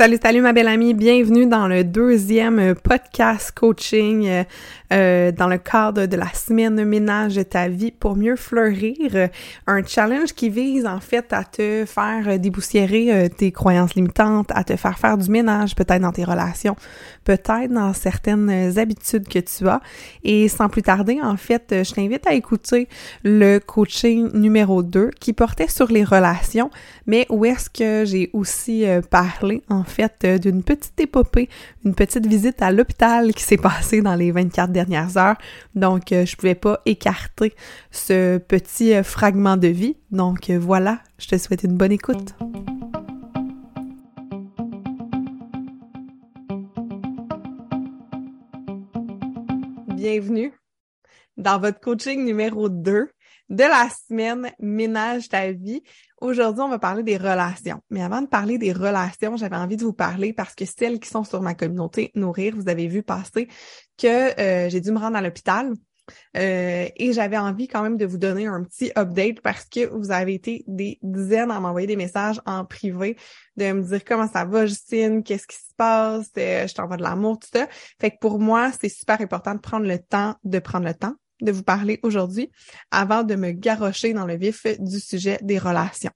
Salut, salut ma belle amie, bienvenue dans le deuxième podcast coaching euh, euh, dans le cadre de la semaine ménage de ta vie pour mieux fleurir. Un challenge qui vise en fait à te faire déboussiérer euh, tes croyances limitantes, à te faire faire du ménage peut-être dans tes relations, peut-être dans certaines habitudes que tu as. Et sans plus tarder, en fait, je t'invite à écouter le coaching numéro 2 qui portait sur les relations, mais où est-ce que j'ai aussi parlé en fait euh, d'une petite épopée, une petite visite à l'hôpital qui s'est passée dans les 24 dernières heures. Donc, euh, je pouvais pas écarter ce petit euh, fragment de vie. Donc, voilà, je te souhaite une bonne écoute. Bienvenue dans votre coaching numéro 2 de la semaine Ménage ta vie. Aujourd'hui, on va parler des relations. Mais avant de parler des relations, j'avais envie de vous parler parce que celles qui sont sur ma communauté Nourrir, vous avez vu passer que euh, j'ai dû me rendre à l'hôpital. Euh, et j'avais envie quand même de vous donner un petit update parce que vous avez été des dizaines à m'envoyer des messages en privé, de me dire comment ça va, Justine, qu'est-ce qui se passe, euh, je t'envoie de l'amour, tout ça. Fait que pour moi, c'est super important de prendre le temps, de prendre le temps de vous parler aujourd'hui avant de me garrocher dans le vif du sujet des relations.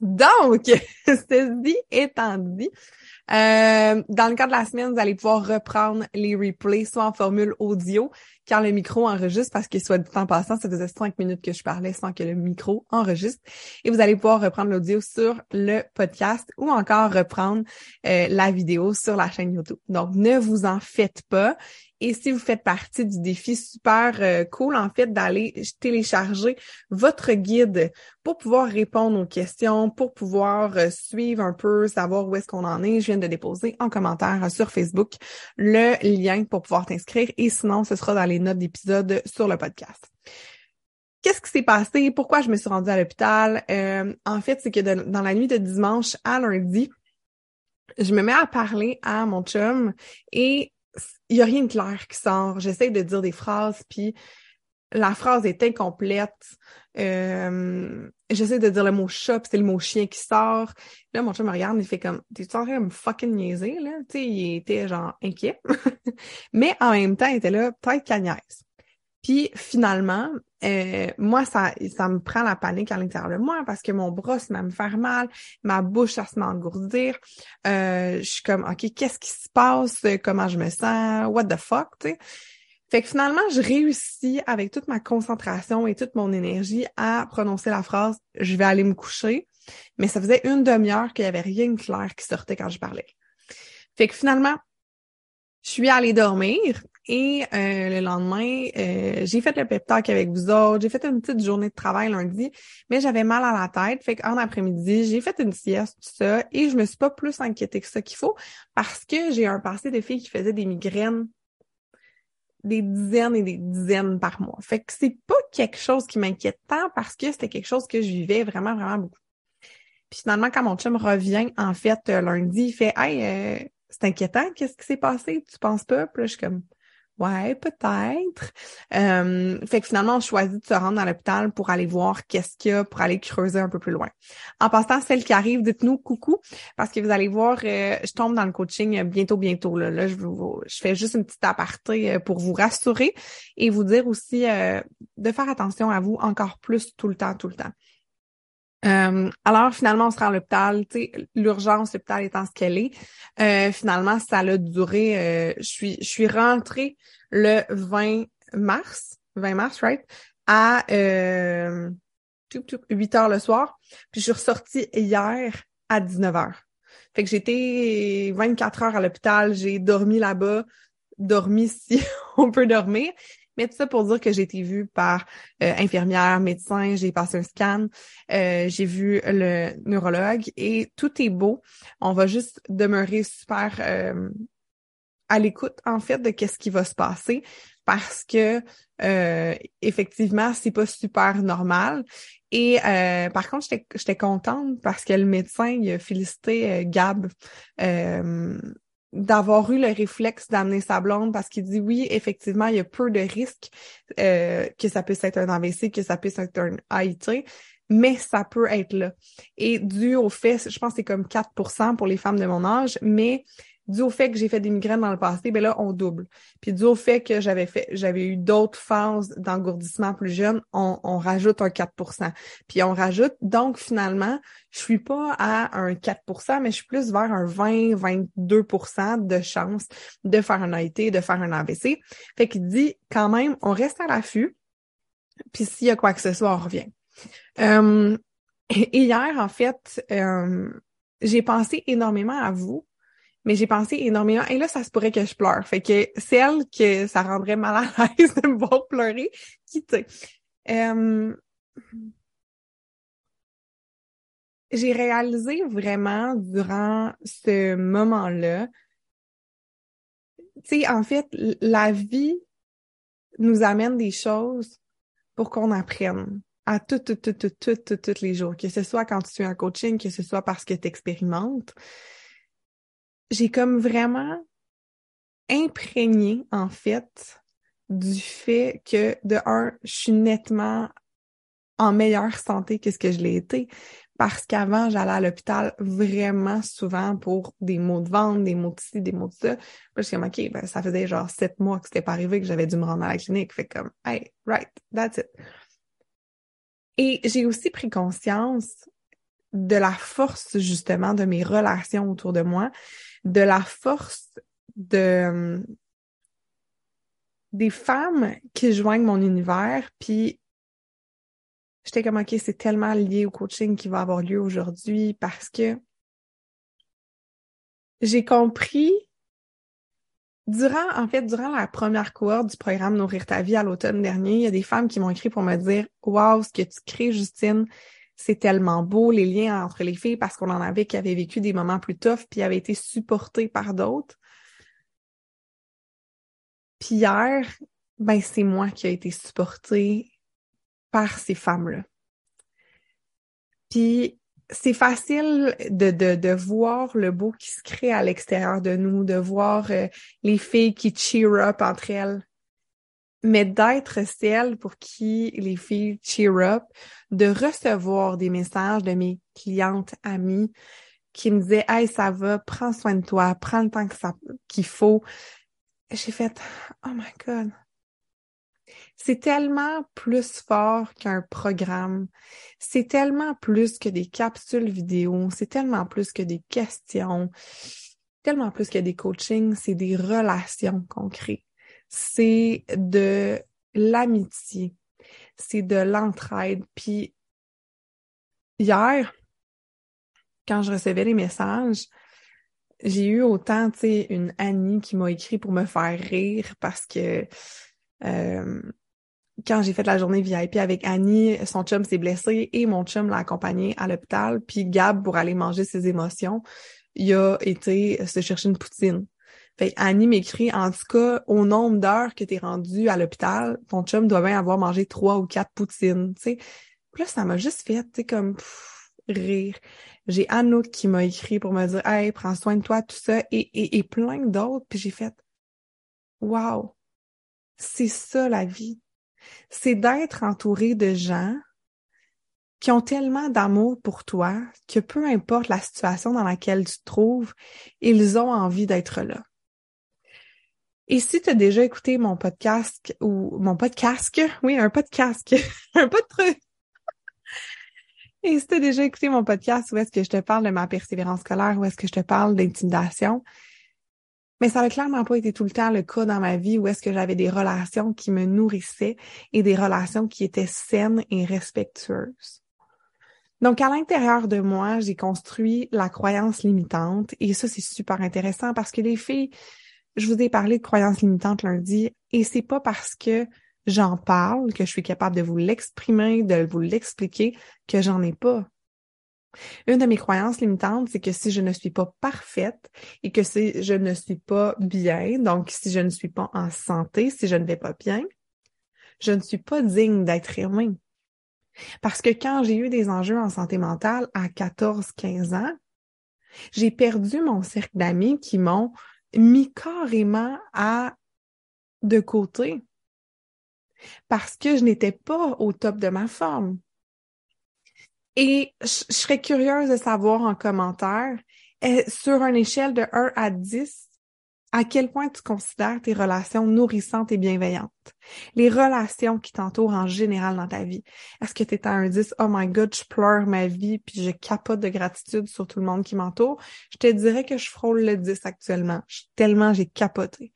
Donc, ceci étant dit, euh, dans le cadre de la semaine, vous allez pouvoir reprendre les replays, soit en formule audio, quand le micro enregistre, parce que soit du temps passant, ça faisait cinq minutes que je parlais sans que le micro enregistre. Et vous allez pouvoir reprendre l'audio sur le podcast ou encore reprendre euh, la vidéo sur la chaîne YouTube. Donc, ne vous en faites pas. Et si vous faites partie du défi super euh, cool, en fait, d'aller télécharger votre guide pour pouvoir répondre aux questions, pour pouvoir euh, suivre un peu, savoir où est-ce qu'on en est, je viens de déposer en commentaire sur Facebook le lien pour pouvoir t'inscrire. Et sinon, ce sera dans les notes d'épisode sur le podcast. Qu'est-ce qui s'est passé? Pourquoi je me suis rendue à l'hôpital? Euh, en fait, c'est que dans la nuit de dimanche à lundi, je me mets à parler à mon chum et il y a rien de clair qui sort. J'essaie de dire des phrases, puis la phrase est incomplète. Euh, j'essaie de dire le mot chat, puis c'est le mot chien qui sort. Là, mon chat me regarde, il fait comme, t'es-tu en train de me fucking niaiser, là? Tu sais, il était genre inquiet. Mais en même temps, il était là, peut-être cagnaise. Puis finalement, euh, moi, ça, ça me prend la panique à l'intérieur de moi parce que mon bras met à me faire mal, ma bouche, ça se met à engourdir. Euh, je suis comme, OK, qu'est-ce qui se passe? Comment je me sens? What the fuck? Tu sais? Fait que finalement, je réussis avec toute ma concentration et toute mon énergie à prononcer la phrase « je vais aller me coucher », mais ça faisait une demi-heure qu'il n'y avait rien de clair qui sortait quand je parlais. Fait que finalement, je suis allée dormir et euh, le lendemain, euh, j'ai fait le pep talk avec vous autres. J'ai fait une petite journée de travail lundi, mais j'avais mal à la tête. Fait qu'en après-midi, j'ai fait une sieste, tout ça, et je me suis pas plus inquiétée que ça qu'il faut parce que j'ai un passé de filles qui faisaient des migraines des dizaines et des dizaines par mois. Fait que c'est pas quelque chose qui m'inquiète tant parce que c'était quelque chose que je vivais vraiment, vraiment beaucoup. Puis finalement, quand mon chum revient, en fait, euh, lundi, il fait Hey, c'est inquiétant, qu'est-ce qui s'est passé? Tu penses pas? Puis là, je suis comme Ouais, peut-être. Euh, fait que finalement, on choisit de se rendre à l'hôpital pour aller voir qu'est-ce qu'il y a, pour aller creuser un peu plus loin. En passant, celle qui arrive, dites-nous coucou, parce que vous allez voir, euh, je tombe dans le coaching bientôt, bientôt. Là, là je, je fais juste une petite aparté euh, pour vous rassurer et vous dire aussi de faire attention à vous encore plus tout le temps, tout le temps. Euh, alors finalement, on se rend à l'hôpital. L'urgence, l'hôpital étant ce qu'elle est. Euh, finalement, ça a duré. Euh, je suis, je suis rentrée le 20 mars, 20 mars, right, à 8 heures le soir. Puis je suis ressortie hier à 19 heures. Fait que j'étais 24 heures à l'hôpital. J'ai dormi là-bas, dormi si on peut dormir. Mais tout ça pour dire que j'ai été vue par euh, infirmière, médecin, j'ai passé un scan, euh, j'ai vu le neurologue et tout est beau. On va juste demeurer super euh, à l'écoute en fait de qu'est-ce qui va se passer parce que euh, effectivement c'est pas super normal et par contre j'étais contente parce que le médecin il a félicité Gab d'avoir eu le réflexe d'amener sa blonde parce qu'il dit oui, effectivement, il y a peu de risques euh, que ça puisse être un AVC, que ça puisse être un AIT. mais ça peut être là. Et dû au fait, je pense que c'est comme 4% pour les femmes de mon âge, mais dû au fait que j'ai fait des migraines dans le passé, ben là, on double. Puis dû au fait que j'avais fait, j'avais eu d'autres phases d'engourdissement plus jeune, on, on, rajoute un 4% Puis on rajoute, donc finalement, je suis pas à un 4% mais je suis plus vers un 20-22% de chance de faire un AIT, de faire un AVC. Fait qu'il dit, quand même, on reste à l'affût, puis s'il y a quoi que ce soit, on revient. Euh, hier, en fait, euh, j'ai pensé énormément à vous mais j'ai pensé énormément. Et là, ça se pourrait que je pleure. Fait que celle que ça rendrait mal à l'aise de me voir pleurer, quittez. Euh, j'ai réalisé vraiment durant ce moment-là, tu sais, en fait, la vie nous amène des choses pour qu'on apprenne à tout, tout, tout, tout, tout, tout, tous les jours, que ce soit quand tu es en coaching, que ce soit parce que tu expérimentes j'ai comme vraiment imprégné, en fait, du fait que, de un, je suis nettement en meilleure santé que ce que je l'ai été. Parce qu'avant, j'allais à l'hôpital vraiment souvent pour des maux de ventre, des maux de ci, des maux de ça. Puis je suis comme, OK, ben, ça faisait genre sept mois que c'était pas arrivé que j'avais dû me rendre à la clinique. Fait comme, hey, right, that's it. Et j'ai aussi pris conscience de la force, justement, de mes relations autour de moi de la force de des femmes qui joignent mon univers, puis j'étais comme ok, c'est tellement lié au coaching qui va avoir lieu aujourd'hui parce que j'ai compris durant en fait durant la première cohorte du programme Nourrir ta vie à l'automne dernier, il y a des femmes qui m'ont écrit pour me dire waouh ce que tu crées Justine, c'est tellement beau, les liens entre les filles, parce qu'on en avait qui avaient vécu des moments plus toughs, puis avaient été supportés par d'autres. Puis hier, ben c'est moi qui ai été supportée par ces femmes-là. Puis c'est facile de, voir le beau qui se crée à l'extérieur de nous, de voir euh, les filles qui cheer up entre elles mais d'être celle pour qui les filles cheer up, de recevoir des messages de mes clientes amies qui me disaient Hey, ça va, prends soin de toi, prends le temps que ça qu'il faut. J'ai fait Oh my God. C'est tellement plus fort qu'un programme. C'est tellement plus que des capsules vidéo. C'est tellement plus que des questions. Tellement plus que des coachings. C'est des relations qu'on crée c'est de l'amitié, c'est de l'entraide. Puis hier, quand je recevais les messages, j'ai eu autant, tu sais, une Annie qui m'a écrit pour me faire rire parce que euh, quand j'ai fait la journée VIP avec Annie, son chum s'est blessé et mon chum l'a accompagné à l'hôpital. Puis Gab, pour aller manger ses émotions, il a été se chercher une poutine. Fait Annie m'écrit, en tout cas, au nombre d'heures que tu es rendu à l'hôpital, ton chum doit bien avoir mangé trois ou quatre poutines, tu sais. là, ça m'a juste fait, tu sais, comme rire. J'ai Anouk qui m'a écrit pour me dire, hey, prends soin de toi, tout ça, et, et, et plein d'autres. Puis j'ai fait, wow, c'est ça la vie. C'est d'être entouré de gens qui ont tellement d'amour pour toi que peu importe la situation dans laquelle tu te trouves, ils ont envie d'être là. Et si tu as déjà écouté mon podcast ou mon podcast, oui, un podcast, un truc. Et si tu as déjà écouté mon podcast où est-ce que je te parle de ma persévérance scolaire, où est-ce que je te parle d'intimidation, mais ça n'a clairement pas été tout le temps le cas dans ma vie où est-ce que j'avais des relations qui me nourrissaient et des relations qui étaient saines et respectueuses. Donc, à l'intérieur de moi, j'ai construit la croyance limitante et ça, c'est super intéressant parce que les filles, je vous ai parlé de croyances limitantes lundi et c'est pas parce que j'en parle que je suis capable de vous l'exprimer, de vous l'expliquer que j'en ai pas. Une de mes croyances limitantes, c'est que si je ne suis pas parfaite et que si je ne suis pas bien, donc si je ne suis pas en santé, si je ne vais pas bien, je ne suis pas digne d'être aimée. Parce que quand j'ai eu des enjeux en santé mentale à 14, 15 ans, j'ai perdu mon cercle d'amis qui m'ont mis carrément à de côté parce que je n'étais pas au top de ma forme. Et je serais curieuse de savoir en commentaire, sur une échelle de 1 à 10, à quel point tu considères tes relations nourrissantes et bienveillantes? Les relations qui t'entourent en général dans ta vie. Est-ce que tu es à un 10, oh my god, je pleure ma vie puis je capote de gratitude sur tout le monde qui m'entoure? Je te dirais que je frôle le 10 actuellement. tellement j'ai capoté.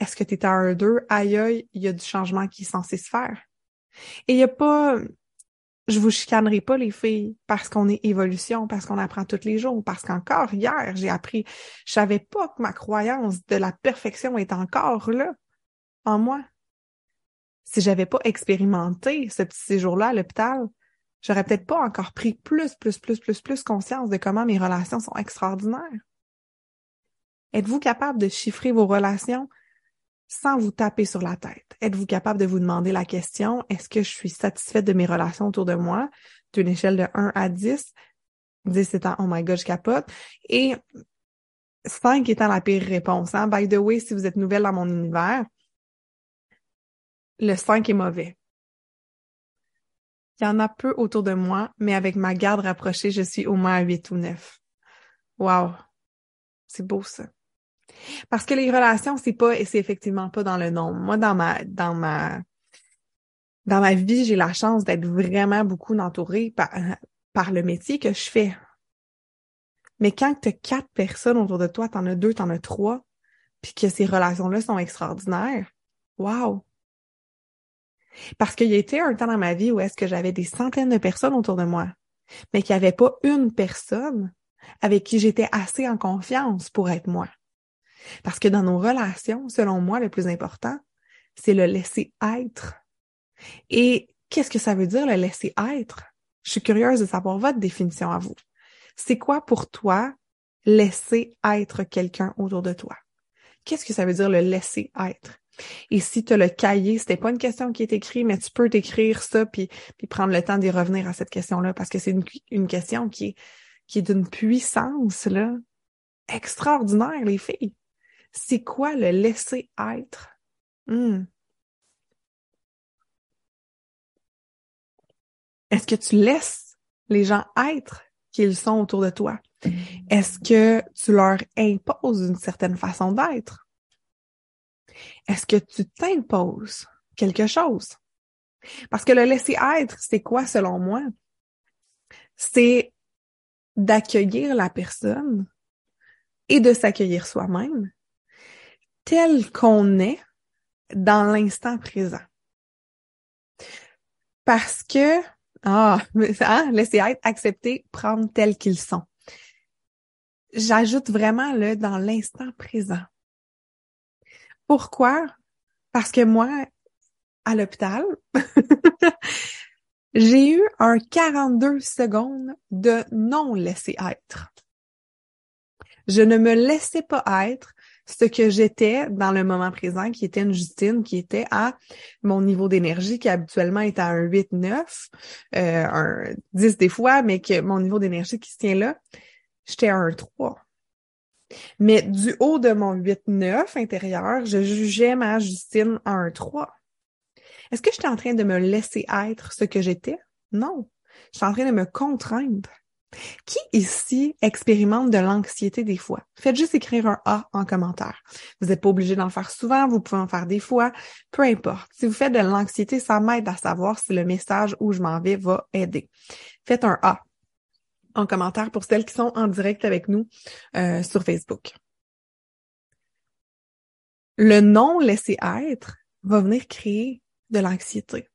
Est-ce que tu es à un 2, aïe aïe, il y a du changement qui est censé se faire? Et il n'y a pas, je vous chicanerai pas les filles parce qu'on est évolution, parce qu'on apprend tous les jours, parce qu'encore hier, j'ai appris, je savais pas que ma croyance de la perfection est encore là, en moi. Si j'avais pas expérimenté ce petit séjour-là à l'hôpital, j'aurais peut-être pas encore pris plus, plus, plus, plus, plus conscience de comment mes relations sont extraordinaires. Êtes-vous capable de chiffrer vos relations sans vous taper sur la tête? Êtes-vous capable de vous demander la question, est-ce que je suis satisfaite de mes relations autour de moi? D'une échelle de 1 à 10? 10 étant, oh my god, je capote. Et 5 étant la pire réponse. Hein? By the way, si vous êtes nouvelle dans mon univers, le 5 est mauvais. Il y en a peu autour de moi, mais avec ma garde rapprochée, je suis au moins à 8 ou 9. Wow! C'est beau ça. Parce que les relations, c'est pas, c'est effectivement pas dans le nombre. Moi, dans ma, dans ma, dans ma vie, j'ai la chance d'être vraiment beaucoup entourée par, par le métier que je fais. Mais quand tu as quatre personnes autour de toi, t'en as deux, t'en as trois, puis que ces relations-là sont extraordinaires, wow! Parce qu'il y a été un temps dans ma vie où est-ce que j'avais des centaines de personnes autour de moi, mais qu'il n'y avait pas une personne avec qui j'étais assez en confiance pour être moi. Parce que dans nos relations, selon moi, le plus important, c'est le laisser être. Et qu'est-ce que ça veut dire le laisser être? Je suis curieuse de savoir votre définition à vous. C'est quoi pour toi laisser être quelqu'un autour de toi? Qu'est-ce que ça veut dire le laisser être? Et si tu as le cahier, c'était pas une question qui est écrite, mais tu peux t'écrire ça puis, prendre le temps d'y revenir à cette question-là parce que c'est une, une question qui est, qui est d'une puissance là extraordinaire, les filles. C'est quoi le laisser être? Hmm. Est-ce que tu laisses les gens être qu'ils sont autour de toi? Est-ce que tu leur imposes une certaine façon d'être? Est-ce que tu t'imposes quelque chose? Parce que le laisser être, c'est quoi selon moi? C'est d'accueillir la personne et de s'accueillir soi-même tel qu'on est dans l'instant présent. Parce que, ah, hein, laisser être, accepter, prendre tel qu'ils sont. J'ajoute vraiment le dans l'instant présent. Pourquoi? Parce que moi, à l'hôpital, j'ai eu un 42 secondes de non laisser être. Je ne me laissais pas être ce que j'étais dans le moment présent, qui était une Justine, qui était à mon niveau d'énergie, qui habituellement est à un 8-9, euh, un 10 des fois, mais que mon niveau d'énergie qui se tient là, j'étais à un 3. Mais du haut de mon 8-9 intérieur, je jugeais ma Justine à un 3. Est-ce que j'étais en train de me laisser être ce que j'étais? Non. Je suis en train de me contraindre. Qui ici expérimente de l'anxiété des fois? Faites juste écrire un A en commentaire. Vous n'êtes pas obligé d'en faire souvent, vous pouvez en faire des fois, peu importe. Si vous faites de l'anxiété, ça m'aide à savoir si le message où je m'en vais va aider. Faites un A en commentaire pour celles qui sont en direct avec nous euh, sur Facebook. Le non laisser être va venir créer de l'anxiété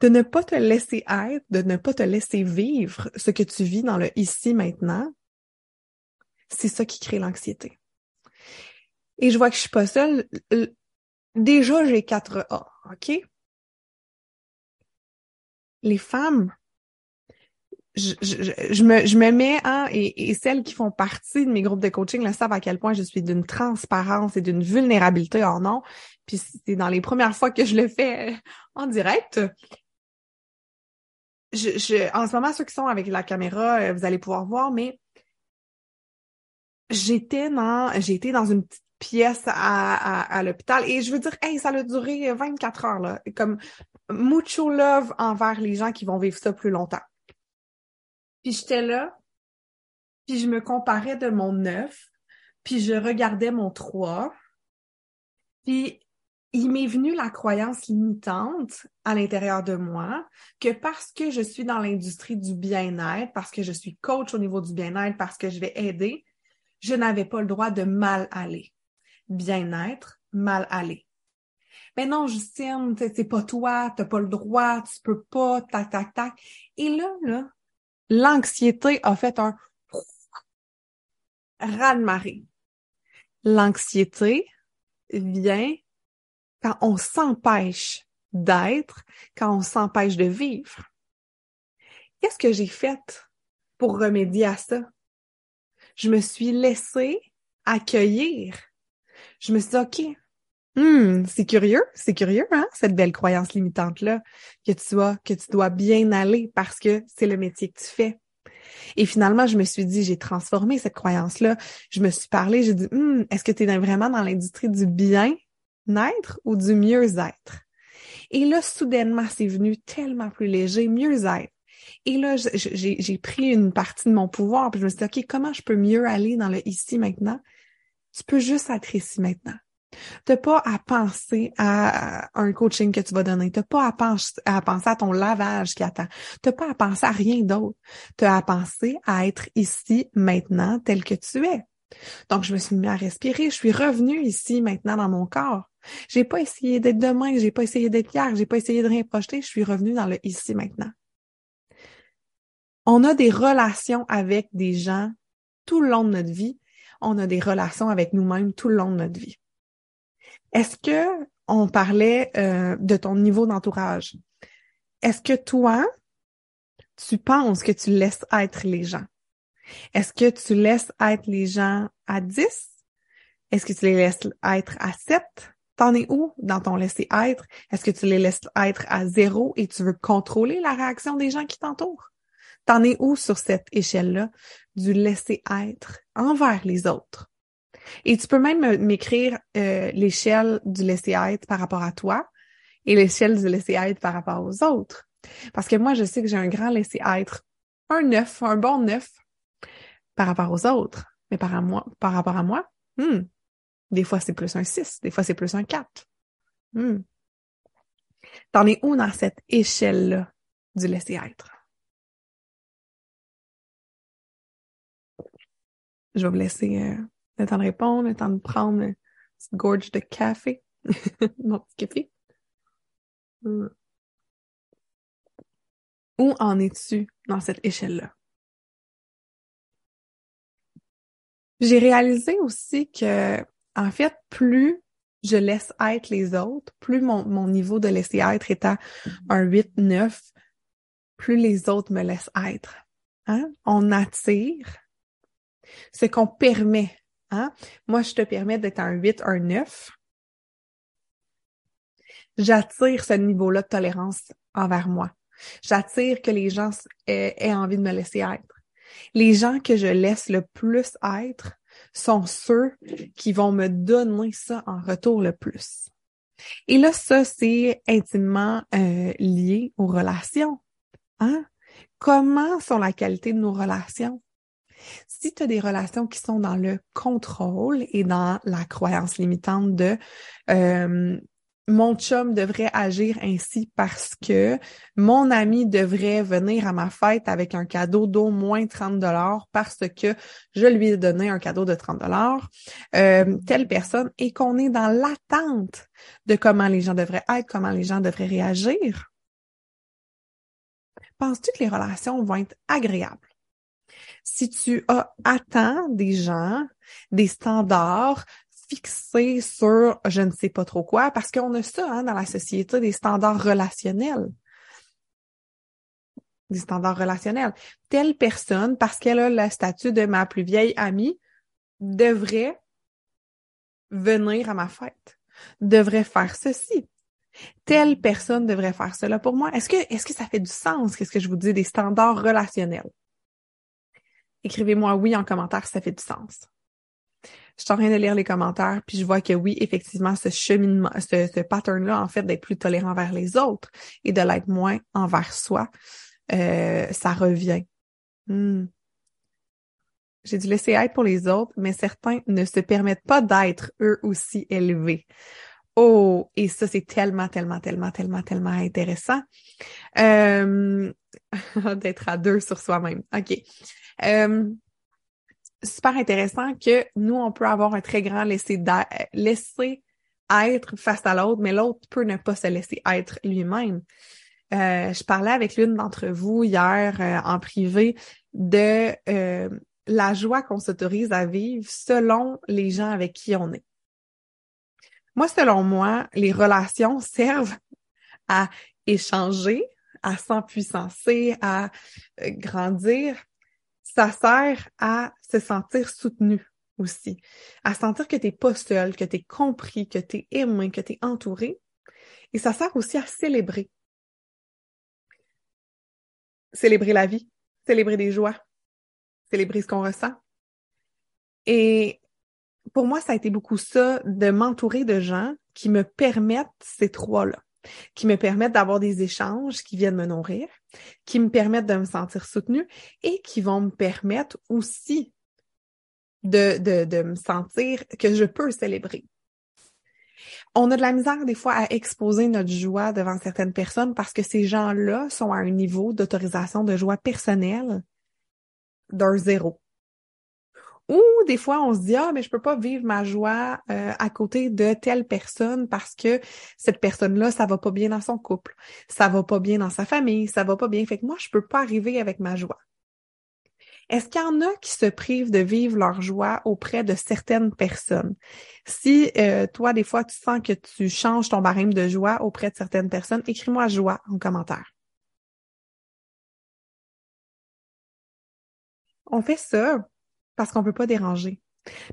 de ne pas te laisser être, de ne pas te laisser vivre ce que tu vis dans le ici maintenant, c'est ça qui crée l'anxiété. Et je vois que je suis pas seule. Déjà, j'ai 4 A, OK? Les femmes, je, me, mets, hein, et, et, celles qui font partie de mes groupes de coaching le savent à quel point je suis d'une transparence et d'une vulnérabilité en nom. Puis c'est dans les premières fois que je le fais en direct. Je, je, en ce moment, ceux qui sont avec la caméra, euh, vous allez pouvoir voir, mais j'étais dans, été dans une petite pièce à, à, l'hôpital et je veux dire, hey, ça a duré 24 heures, là. Comme mucho love envers les gens qui vont vivre ça plus longtemps. Puis j'étais là, puis je me comparais de mon 9, puis je regardais mon 3, puis il m'est venu la croyance limitante à l'intérieur de moi que parce que je suis dans l'industrie du bien-être, parce que je suis coach au niveau du bien-être, parce que je vais aider, je n'avais pas le droit de mal aller. Bien-être, mal aller. Mais non, Justine, c'est pas toi, t'as pas le droit, tu peux pas, tac, tac, tac. Et là, là, l'anxiété a fait un raz-de-marée. L'anxiété vient quand on s'empêche d'être, quand on s'empêche de vivre. Qu'est-ce que j'ai fait pour remédier à ça? Je me suis laissée accueillir. Je me suis dit, OK, hmm, c'est curieux, c'est curieux, hein, cette belle croyance limitante-là, que tu as, que tu dois bien aller parce que c'est le métier que tu fais. Et finalement, je me suis dit, j'ai transformé cette croyance-là. Je me suis parlé, j'ai dit, hmm, est-ce que tu es vraiment dans l'industrie du bien? Être ou du mieux-être. Et là, soudainement, c'est venu tellement plus léger, mieux-être. Et là, j'ai pris une partie de mon pouvoir, puis je me suis dit, OK, comment je peux mieux aller dans le ici maintenant? Tu peux juste être ici maintenant. T'as pas à penser à un coaching que tu vas donner. T'as pas à penser à ton lavage qui attend. T'as pas à penser à rien d'autre. T'as à penser à être ici maintenant tel que tu es. Donc, je me suis mis à respirer. Je suis revenue ici maintenant dans mon corps. J'ai pas essayé d'être demain, j'ai pas essayé d'être hier, j'ai pas essayé de rien projeter, je suis revenue dans le ici maintenant. On a des relations avec des gens tout le long de notre vie. On a des relations avec nous-mêmes tout le long de notre vie. Est-ce que on parlait euh, de ton niveau d'entourage? Est-ce que toi, tu penses que tu laisses être les gens? Est-ce que tu laisses être les gens à 10? Est-ce que tu les laisses être à 7? T'en es où dans ton laisser être? Est-ce que tu les laisses être à zéro et tu veux contrôler la réaction des gens qui t'entourent? T'en es où sur cette échelle-là du laisser être envers les autres? Et tu peux même m'écrire euh, l'échelle du laisser être par rapport à toi et l'échelle du laisser être par rapport aux autres. Parce que moi, je sais que j'ai un grand laisser être, un neuf, un bon neuf par rapport aux autres. Mais par, par rapport à moi, hmm, des fois, c'est plus un 6. Des fois, c'est plus un 4. Hmm. T'en es où dans cette échelle-là du laisser-être? Je vais vous laisser euh, le temps de répondre, le temps de prendre une petite gorge de café. Mon petit café. Hmm. Où en es-tu dans cette échelle-là? J'ai réalisé aussi que en fait, plus je laisse être les autres, plus mon, mon niveau de laisser être est à un 8, 9, plus les autres me laissent être. Hein? On attire ce qu'on permet. Hein? Moi, je te permets d'être un 8, un 9. J'attire ce niveau-là de tolérance envers moi. J'attire que les gens aient envie de me laisser être. Les gens que je laisse le plus être sont ceux qui vont me donner ça en retour le plus. Et là, ça, c'est intimement euh, lié aux relations. Hein? Comment sont la qualité de nos relations? Si tu as des relations qui sont dans le contrôle et dans la croyance limitante de euh, mon chum devrait agir ainsi parce que mon ami devrait venir à ma fête avec un cadeau d'au moins 30 dollars parce que je lui ai donné un cadeau de 30 dollars, euh, telle personne, et qu'on est dans l'attente de comment les gens devraient être, comment les gens devraient réagir. Penses-tu que les relations vont être agréables? Si tu as attends des gens, des standards, fixé sur je ne sais pas trop quoi, parce qu'on a ça hein, dans la société, des standards relationnels. Des standards relationnels. Telle personne, parce qu'elle a le statut de ma plus vieille amie, devrait venir à ma fête, devrait faire ceci. Telle personne devrait faire cela pour moi. Est-ce que, est-ce que ça fait du sens? Qu'est-ce que je vous dis des standards relationnels? Écrivez-moi oui en commentaire si ça fait du sens je suis en train de lire les commentaires, puis je vois que oui, effectivement, ce cheminement, ce, ce pattern-là, en fait, d'être plus tolérant envers les autres et de l'être moins envers soi, euh, ça revient. Hmm. J'ai dû laisser être pour les autres, mais certains ne se permettent pas d'être eux aussi élevés. Oh, et ça, c'est tellement, tellement, tellement, tellement, tellement intéressant. Euh, d'être à deux sur soi-même. OK. Euh, super intéressant que nous, on peut avoir un très grand laisser, laisser être face à l'autre, mais l'autre peut ne pas se laisser être lui-même. Euh, je parlais avec l'une d'entre vous hier euh, en privé de euh, la joie qu'on s'autorise à vivre selon les gens avec qui on est. Moi, selon moi, les relations servent à échanger, à s'empuissancer, à grandir. Ça sert à se sentir soutenu aussi, à sentir que tu n'es pas seul, que tu es compris, que tu es aimé, que tu es entouré. Et ça sert aussi à célébrer. Célébrer la vie, célébrer des joies, célébrer ce qu'on ressent. Et pour moi, ça a été beaucoup ça, de m'entourer de gens qui me permettent ces trois-là, qui me permettent d'avoir des échanges qui viennent me nourrir, qui me permettent de me sentir soutenue et qui vont me permettre aussi de, de, de me sentir que je peux célébrer. On a de la misère des fois à exposer notre joie devant certaines personnes parce que ces gens-là sont à un niveau d'autorisation de joie personnelle d'un zéro. Ou des fois, on se dit ah mais je peux pas vivre ma joie euh, à côté de telle personne parce que cette personne-là, ça va pas bien dans son couple, ça va pas bien dans sa famille, ça va pas bien. Fait que moi, je peux pas arriver avec ma joie. Est-ce qu'il y en a qui se privent de vivre leur joie auprès de certaines personnes? Si euh, toi, des fois, tu sens que tu changes ton barème de joie auprès de certaines personnes, écris-moi joie en commentaire. On fait ça parce qu'on veut pas déranger.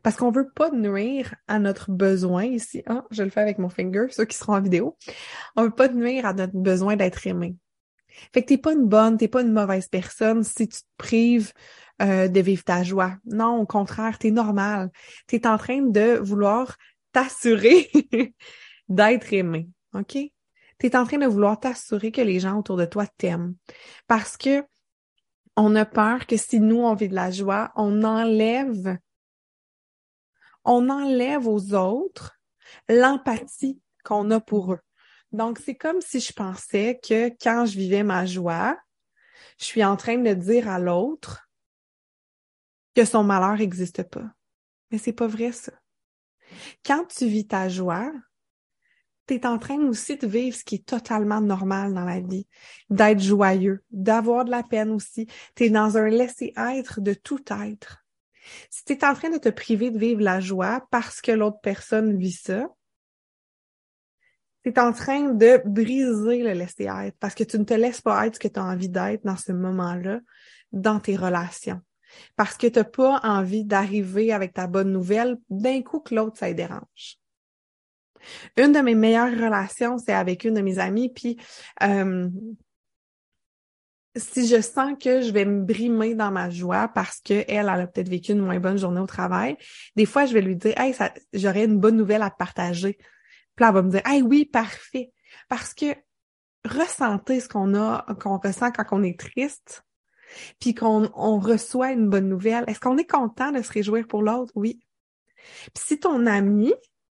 Parce qu'on veut pas nuire à notre besoin ici. Ah, je le fais avec mon finger, ceux qui seront en vidéo. On veut pas nuire à notre besoin d'être aimé. Fait que t'es pas une bonne, t'es pas une mauvaise personne si tu te prives euh, de vivre ta joie. Non, au contraire, t'es normal. T'es en train de vouloir t'assurer d'être aimé. OK? T'es en train de vouloir t'assurer que les gens autour de toi t'aiment. Parce que on a peur que si nous, on vit de la joie, on enlève, on enlève aux autres l'empathie qu'on a pour eux. Donc, c'est comme si je pensais que quand je vivais ma joie, je suis en train de dire à l'autre que son malheur n'existe pas. Mais c'est pas vrai, ça. Quand tu vis ta joie, tu es en train aussi de vivre ce qui est totalement normal dans la vie, d'être joyeux, d'avoir de la peine aussi. Tu es dans un laisser-être de tout être. Si tu es en train de te priver de vivre la joie parce que l'autre personne vit ça, tu es en train de briser le laisser-être parce que tu ne te laisses pas être ce que tu as envie d'être dans ce moment-là, dans tes relations. Parce que tu n'as pas envie d'arriver avec ta bonne nouvelle d'un coup que l'autre, ça dérange. Une de mes meilleures relations, c'est avec une de mes amies, puis euh, si je sens que je vais me brimer dans ma joie parce qu'elle, elle a peut-être vécu une moins bonne journée au travail, des fois, je vais lui dire, hey, j'aurais une bonne nouvelle à partager. Puis là, elle va me dire, hey, oui, parfait. Parce que ressentir ce qu'on a, qu'on ressent quand on est triste, puis qu'on on reçoit une bonne nouvelle, est-ce qu'on est content de se réjouir pour l'autre? Oui. Puis si ton ami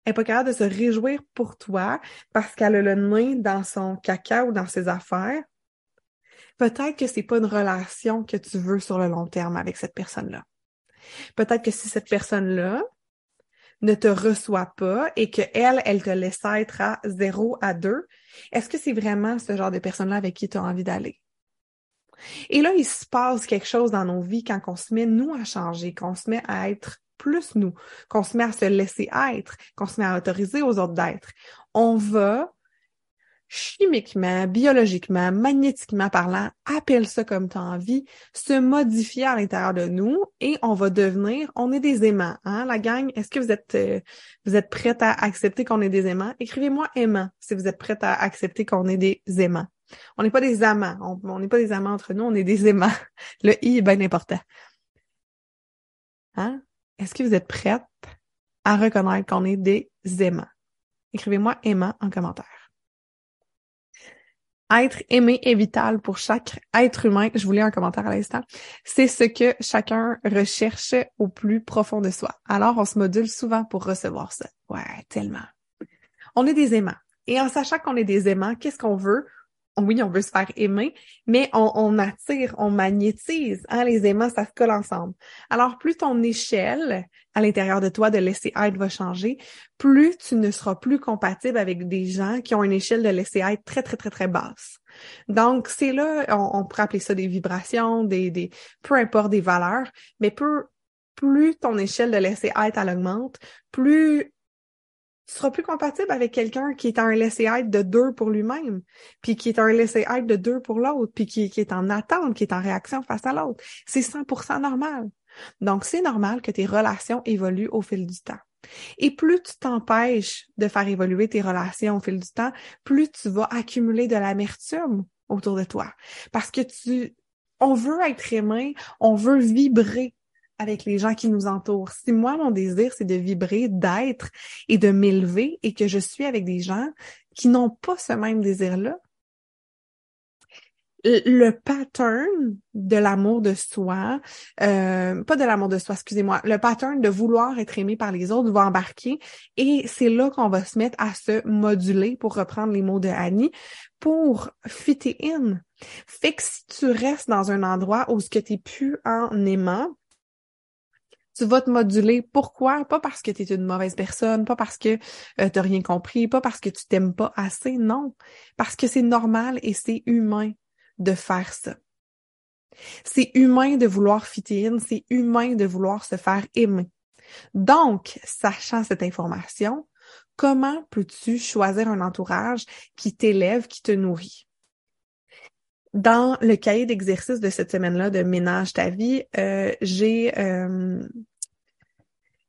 est pas capable de se réjouir pour toi parce qu'elle a le nez dans son caca ou dans ses affaires, peut-être que c'est pas une relation que tu veux sur le long terme avec cette personne-là. Peut-être que si cette personne-là ne te reçoit pas et que elle, elle te laisse être à zéro à deux, est-ce que c'est vraiment ce genre de personne-là avec qui tu as envie d'aller? Et là, il se passe quelque chose dans nos vies quand on se met, nous, à changer, qu'on se met à être plus nous, qu'on se met à se laisser être, qu'on se met à autoriser aux autres d'être. On va chimiquement, biologiquement, magnétiquement parlant, appelle ça comme tu as envie, se modifier à l'intérieur de nous et on va devenir, on est des aimants, hein, la gang. Est-ce que vous êtes, euh, vous êtes prête à accepter qu'on est des aimants? Écrivez-moi aimant si vous êtes prête à accepter qu'on est des aimants. On n'est pas des amants. On n'est pas des amants entre nous, on est des aimants. Le i est bien important. Hein? Est-ce que vous êtes prête à reconnaître qu'on est des aimants? Écrivez-moi aimant en commentaire. Être aimé est vital pour chaque être humain. Je voulais un commentaire à l'instant. C'est ce que chacun recherche au plus profond de soi. Alors, on se module souvent pour recevoir ça. Ouais, tellement. On est des aimants. Et en sachant qu'on est des aimants, qu'est-ce qu'on veut? Oui, on veut se faire aimer, mais on, attire, on magnétise. Hein, les aimants, ça se colle ensemble. Alors, plus ton échelle à l'intérieur de toi de laisser être va changer, plus tu ne seras plus compatible avec des gens qui ont une échelle de laisser être très, très, très, très basse. Donc, c'est là, on, pourrait appeler ça des vibrations, des, peu importe des valeurs, mais plus ton échelle de laisser être, elle augmente, plus tu seras plus compatible avec quelqu'un qui est un laisser-être de deux pour lui-même, puis qui est un laisser-être de deux pour l'autre, puis qui, qui, est en attente, qui est en réaction face à l'autre. C'est 100% normal. Donc, c'est normal que tes relations évoluent au fil du temps. Et plus tu t'empêches de faire évoluer tes relations au fil du temps, plus tu vas accumuler de l'amertume autour de toi. Parce que tu, on veut être aimé, on veut vibrer avec les gens qui nous entourent. Si moi, mon désir, c'est de vibrer, d'être et de m'élever et que je suis avec des gens qui n'ont pas ce même désir-là, le pattern de l'amour de soi, euh, pas de l'amour de soi, excusez-moi, le pattern de vouloir être aimé par les autres va embarquer et c'est là qu'on va se mettre à se moduler, pour reprendre les mots de Annie, pour fitter in. Fait que si tu restes dans un endroit où ce que tu plus en aimant, tu vas te moduler. Pourquoi? Pas parce que tu es une mauvaise personne, pas parce que euh, tu n'as rien compris, pas parce que tu t'aimes pas assez, non. Parce que c'est normal et c'est humain de faire ça. C'est humain de vouloir fitter in, c'est humain de vouloir se faire aimer. Donc, sachant cette information, comment peux-tu choisir un entourage qui t'élève, qui te nourrit? Dans le cahier d'exercice de cette semaine-là de Ménage ta vie, euh, j'ai euh,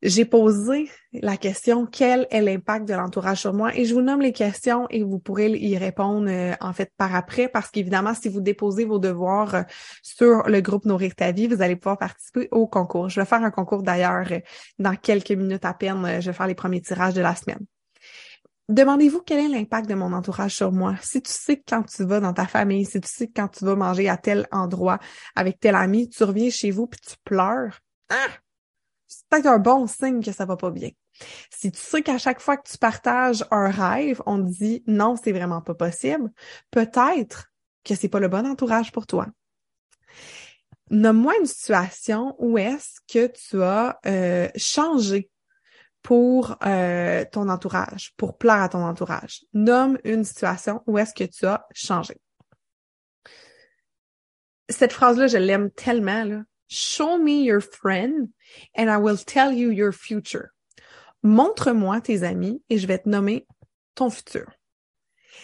j'ai posé la question quel est l'impact de l'entourage sur moi? Et je vous nomme les questions et vous pourrez y répondre euh, en fait par après parce qu'évidemment si vous déposez vos devoirs sur le groupe Nourrir ta vie, vous allez pouvoir participer au concours. Je vais faire un concours d'ailleurs dans quelques minutes à peine, je vais faire les premiers tirages de la semaine. Demandez-vous quel est l'impact de mon entourage sur moi. Si tu sais que quand tu vas dans ta famille, si tu sais que quand tu vas manger à tel endroit avec tel ami, tu reviens chez vous puis tu pleures, ah! c'est peut-être un bon signe que ça va pas bien. Si tu sais qu'à chaque fois que tu partages un rêve, on te dit non, c'est vraiment pas possible, peut-être que c'est pas le bon entourage pour toi. Nomme-moi une situation où est-ce que tu as euh, changé pour euh, ton entourage, pour plaire à ton entourage. Nomme une situation où est-ce que tu as changé. Cette phrase-là, je l'aime tellement. Là. Show me your friend and I will tell you your future. Montre-moi tes amis et je vais te nommer ton futur.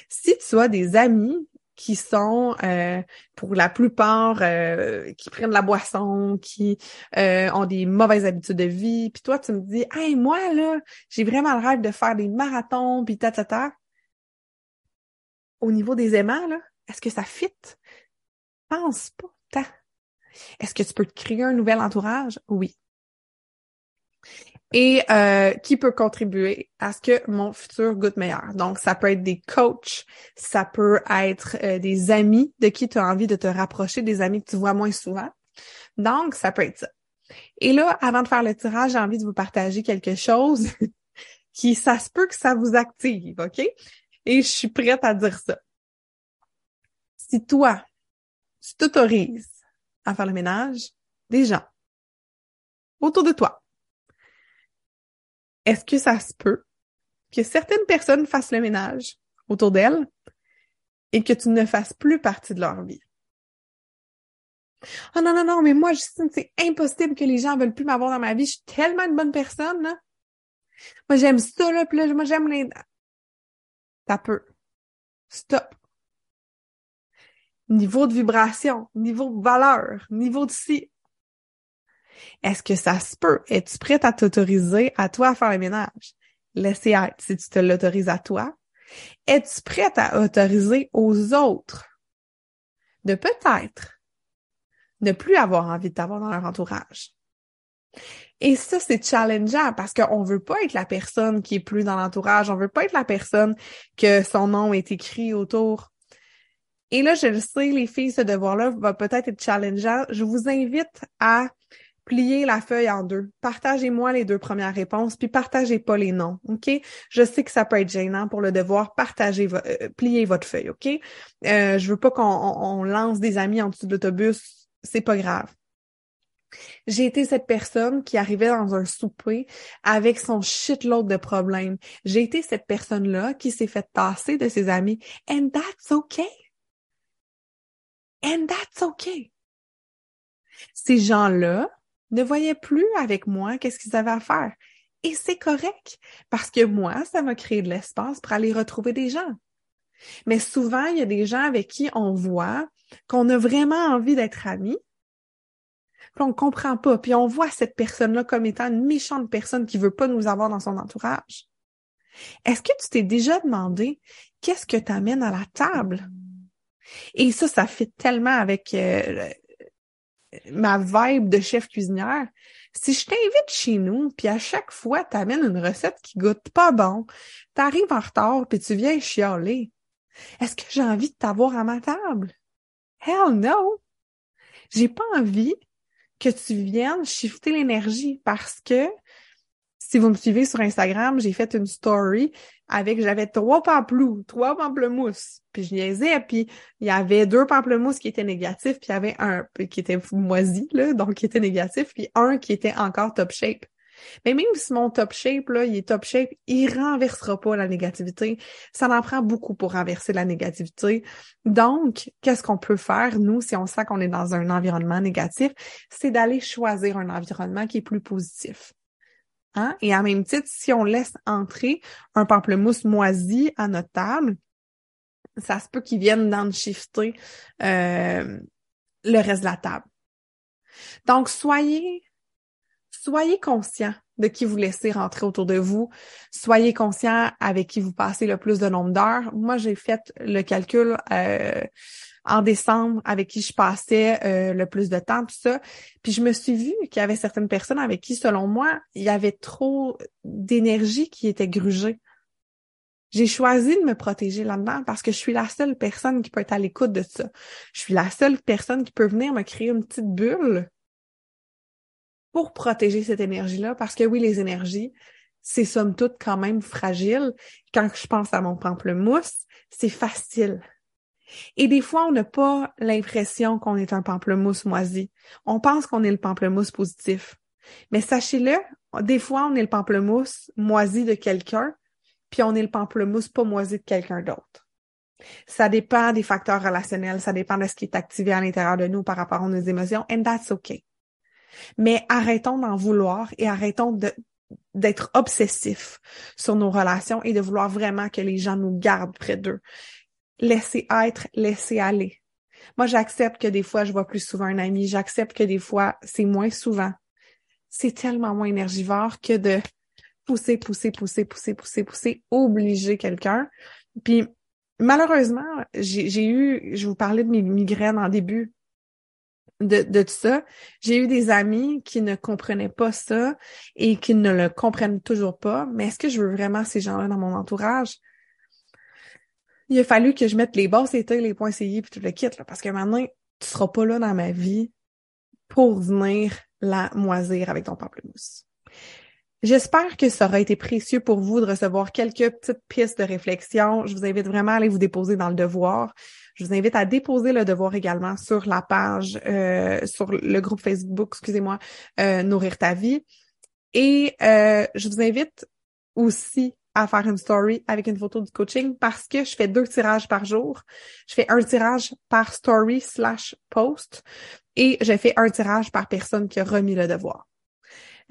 Si tu as des amis qui sont euh, pour la plupart euh, qui prennent la boisson, qui euh, ont des mauvaises habitudes de vie. Puis toi, tu me dis, hey moi là, j'ai vraiment le rêve de faire des marathons, puis ta ta. Au niveau des aimants là, est-ce que ça fit? Pense pas tant. Est-ce que tu peux te créer un nouvel entourage? Oui et euh, qui peut contribuer à ce que mon futur goûte meilleur. Donc, ça peut être des coachs, ça peut être euh, des amis de qui tu as envie de te rapprocher, des amis que tu vois moins souvent. Donc, ça peut être ça. Et là, avant de faire le tirage, j'ai envie de vous partager quelque chose qui, ça se peut que ça vous active, OK? Et je suis prête à dire ça. Si toi, tu t'autorises à faire le ménage des gens autour de toi, est-ce que ça se peut que certaines personnes fassent le ménage autour d'elles et que tu ne fasses plus partie de leur vie? Oh non, non, non, mais moi, Justine, c'est impossible que les gens veulent plus m'avoir dans ma vie. Je suis tellement une bonne personne, là. Moi, j'aime ça, là, puis là, moi, j'aime les... T'as peu. Stop. Niveau de vibration, niveau de valeur, niveau de si. Est-ce que ça se peut? Es-tu prête à t'autoriser à toi à faire le ménage? Laissez être si tu te l'autorises à toi. Es-tu prête à autoriser aux autres de peut-être ne plus avoir envie de t'avoir dans leur entourage? Et ça, c'est challengeant parce qu'on veut pas être la personne qui est plus dans l'entourage. On veut pas être la personne que son nom est écrit autour. Et là, je le sais, les filles, ce devoir-là va peut-être être challengeant. Je vous invite à plier la feuille en deux. Partagez-moi les deux premières réponses, puis partagez pas les noms, OK? Je sais que ça peut être gênant pour le devoir. Partagez, euh, pliez votre feuille, OK? Euh, je veux pas qu'on lance des amis en dessous de l'autobus. C'est pas grave. J'ai été cette personne qui arrivait dans un souper avec son shitload de problèmes. J'ai été cette personne-là qui s'est fait tasser de ses amis. And that's okay. And that's okay. Ces gens-là ne voyaient plus avec moi qu'est-ce qu'ils avaient à faire. Et c'est correct, parce que moi, ça m'a créé de l'espace pour aller retrouver des gens. Mais souvent, il y a des gens avec qui on voit qu'on a vraiment envie d'être amis, puis on comprend pas, puis on voit cette personne-là comme étant une méchante personne qui veut pas nous avoir dans son entourage. Est-ce que tu t'es déjà demandé qu'est-ce que t'amènes à la table? Et ça, ça fait tellement avec euh, ma vibe de chef cuisinière. Si je t'invite chez nous, puis à chaque fois, t'amènes une recette qui goûte pas bon, t'arrives en retard, puis tu viens chialer, est-ce que j'ai envie de t'avoir à ma table? Hell no! J'ai pas envie que tu viennes shifter l'énergie parce que si vous me suivez sur Instagram, j'ai fait une story avec, j'avais trois pamplemouses, trois pamplemousses. Puis je niaisais, puis il y avait deux pamplemousses qui étaient négatifs, puis il y avait un qui était moisi, là, donc qui était négatif, puis un qui était encore top shape. Mais même si mon top shape, là, il est top shape, il renversera pas la négativité. Ça en prend beaucoup pour renverser la négativité. Donc, qu'est-ce qu'on peut faire, nous, si on sent qu'on est dans un environnement négatif? C'est d'aller choisir un environnement qui est plus positif. Hein? Et en même titre, si on laisse entrer un pamplemousse moisi à notre table, ça se peut qu'il vienne dans shifter euh, le reste de la table. Donc, soyez, soyez conscient de qui vous laissez rentrer autour de vous. Soyez conscient avec qui vous passez le plus de nombre d'heures. Moi, j'ai fait le calcul euh, en décembre avec qui je passais euh, le plus de temps, tout ça. Puis je me suis vue qu'il y avait certaines personnes avec qui, selon moi, il y avait trop d'énergie qui était grugée. J'ai choisi de me protéger là-dedans parce que je suis la seule personne qui peut être à l'écoute de ça. Je suis la seule personne qui peut venir me créer une petite bulle pour protéger cette énergie-là parce que oui, les énergies, c'est somme toute quand même fragile. Quand je pense à mon pamplemousse, c'est facile et des fois, on n'a pas l'impression qu'on est un pamplemousse moisi. On pense qu'on est le pamplemousse positif. Mais sachez-le, des fois, on est le pamplemousse moisi de quelqu'un, puis on est le pamplemousse pas moisi de quelqu'un d'autre. Ça dépend des facteurs relationnels, ça dépend de ce qui est activé à l'intérieur de nous par rapport à nos émotions, and that's okay. Mais arrêtons d'en vouloir et arrêtons d'être obsessifs sur nos relations et de vouloir vraiment que les gens nous gardent près d'eux laisser être, laisser aller. Moi, j'accepte que des fois, je vois plus souvent un ami. J'accepte que des fois, c'est moins souvent. C'est tellement moins énergivore que de pousser, pousser, pousser, pousser, pousser, pousser, obliger quelqu'un. Puis, malheureusement, j'ai eu, je vous parlais de mes migraines en début de, de tout ça. J'ai eu des amis qui ne comprenaient pas ça et qui ne le comprennent toujours pas. Mais est-ce que je veux vraiment ces gens-là dans mon entourage? Il a fallu que je mette les bas c'était les points CI puis tout le kit, là, parce que maintenant, tu seras pas là dans ma vie pour venir la moisir avec ton pamplemousse. J'espère que ça aura été précieux pour vous de recevoir quelques petites pistes de réflexion. Je vous invite vraiment à aller vous déposer dans le devoir. Je vous invite à déposer le devoir également sur la page, euh, sur le groupe Facebook, excusez-moi, euh, Nourrir ta vie. Et euh, je vous invite aussi à faire une story avec une photo du coaching parce que je fais deux tirages par jour. Je fais un tirage par story slash post et je fais un tirage par personne qui a remis le devoir.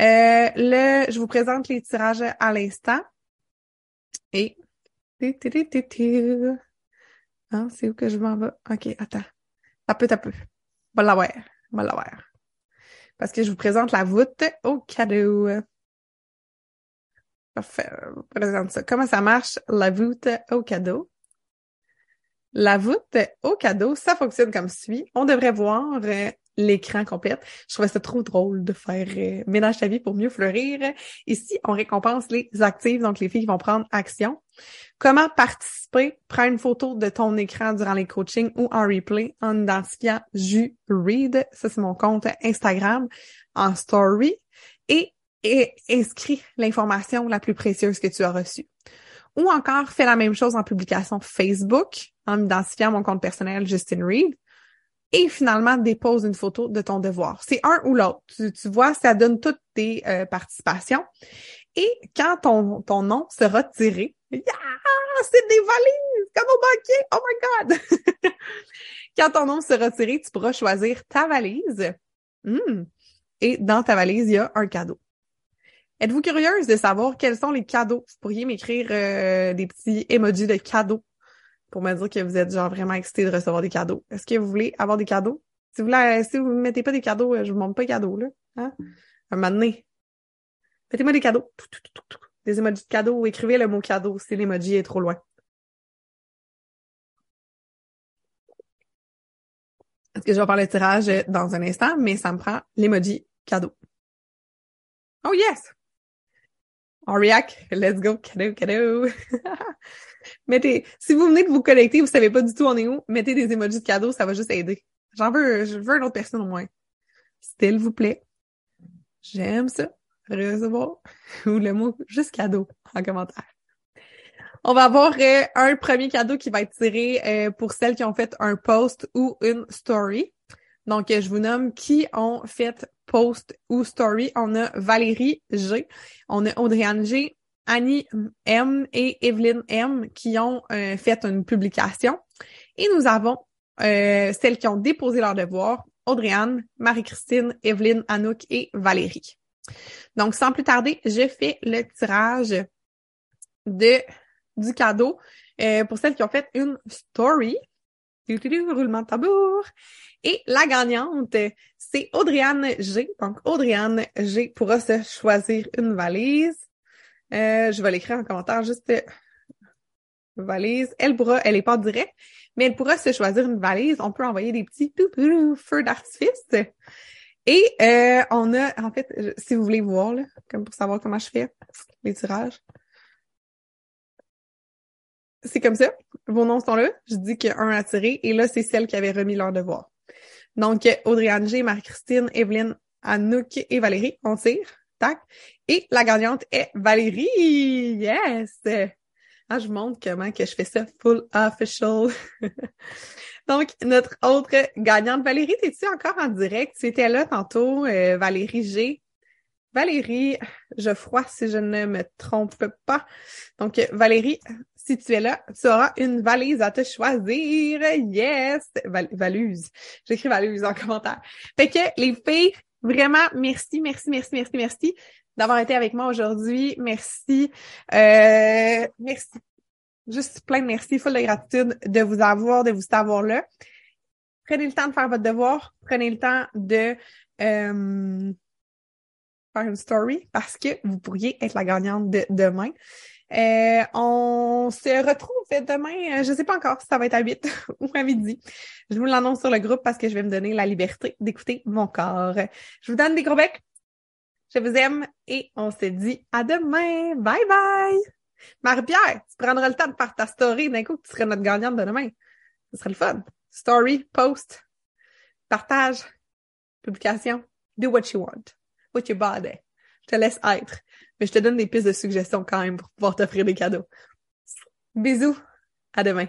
Euh, je vous présente les tirages à l'instant. Et hein, c'est où que je m'en vais? OK, attends. Un peu, un peu. Va l'avoir. Va l'avoir. Parce que je vous présente la voûte au cadeau. Présente. Comment ça marche, la voûte au cadeau? La voûte au cadeau, ça fonctionne comme suit. On devrait voir euh, l'écran complète. Je trouvais ça trop drôle de faire euh, ménage ta vie pour mieux fleurir. Ici, on récompense les actives, donc les filles qui vont prendre action. Comment participer? Prends une photo de ton écran durant les coachings ou en replay en identifiant Ju Read. Ça, c'est mon compte Instagram en story. Et, et inscris l'information la plus précieuse que tu as reçue. Ou encore, fais la même chose en publication Facebook en identifiant mon compte personnel Justin Reed. Et finalement, dépose une photo de ton devoir. C'est un ou l'autre. Tu, vois, ça donne toutes tes euh, participations. Et quand ton, ton nom sera tiré, yeah, c'est des valises comme au banquier. Oh my God! quand ton nom sera tiré, tu pourras choisir ta valise. Hmm. Et dans ta valise, il y a un cadeau. Êtes-vous curieuse de savoir quels sont les cadeaux? Vous pourriez m'écrire euh, des petits emojis de cadeaux pour me dire que vous êtes genre vraiment excité de recevoir des cadeaux. Est-ce que vous voulez avoir des cadeaux? Si vous ne si vous mettez pas des cadeaux, euh, je vous montre pas de cadeaux, là. Hein? Un moment donné. Mettez-moi des cadeaux. Des emojis de cadeaux. Écrivez le mot cadeau si l'emoji est trop loin. Est-ce que je vais faire le tirage dans un instant, mais ça me prend l'emoji cadeau. Oh yes! Auriac, let's go, cadeau, cadeau. mettez, si vous venez de vous connecter, vous savez pas du tout on est où, mettez des emojis de cadeau, ça va juste aider. J'en veux, je veux une autre personne au moins. S'il vous plaît. J'aime ça. Recevoir. Ou le mot juste cadeau en commentaire. On va avoir euh, un premier cadeau qui va être tiré euh, pour celles qui ont fait un post ou une story. Donc, je vous nomme qui ont fait post ou story. On a Valérie G, on a Audriane G, Annie M et Evelyne M qui ont euh, fait une publication. Et nous avons euh, celles qui ont déposé leur devoir, Audriane, Marie-Christine, Evelyne, Anouk et Valérie. Donc, sans plus tarder, je fais le tirage de du cadeau euh, pour celles qui ont fait une story. Roulement de tambour. Et la gagnante, c'est Audriane G. Donc, Audriane G pourra se choisir une valise. Euh, je vais l'écrire en commentaire juste euh, valise. Elle pourra, elle est pas directe, mais elle pourra se choisir une valise. On peut envoyer des petits feux d'artifice. Et euh, on a, en fait, si vous voulez voir, comme pour savoir comment je fais les tirages. C'est comme ça. Vos noms sont là. Je dis qu'il y a un. Et là, c'est celle qui avait remis leur devoir. Donc, Audrey G, Marie-Christine, Evelyne, Anouk et Valérie, on tire. Tac. Et la gagnante est Valérie. Yes! Ah, je montre comment que je fais ça full official. Donc, notre autre gagnante, Valérie, t'es-tu encore en direct? Tu étais là tantôt, euh, Valérie G. Valérie Geoffroy, si je ne me trompe pas. Donc, Valérie, si tu es là, tu auras une valise à te choisir. Yes! valuse. J'écris valuse en commentaire. Fait que les filles, vraiment, merci, merci, merci, merci, merci d'avoir été avec moi aujourd'hui. Merci. Euh, merci. Juste plein de merci, full de gratitude de vous avoir, de vous savoir là. Prenez le temps de faire votre devoir. Prenez le temps de euh, faire une story parce que vous pourriez être la gagnante de demain. Euh, on se retrouve demain, euh, je sais pas encore si ça va être à 8 ou à midi. Je vous l'annonce sur le groupe parce que je vais me donner la liberté d'écouter mon corps. Je vous donne des gros becs. Je vous aime et on se dit à demain. Bye bye! Marie-Pierre, tu prendras le temps de faire ta story d'un coup tu serais notre gagnante de demain. Ce serait le fun. Story, post, partage, publication. Do what you want. With your body. Je te laisse être. Mais je te donne des pistes de suggestions quand même pour pouvoir t'offrir des cadeaux. Bisous. À demain.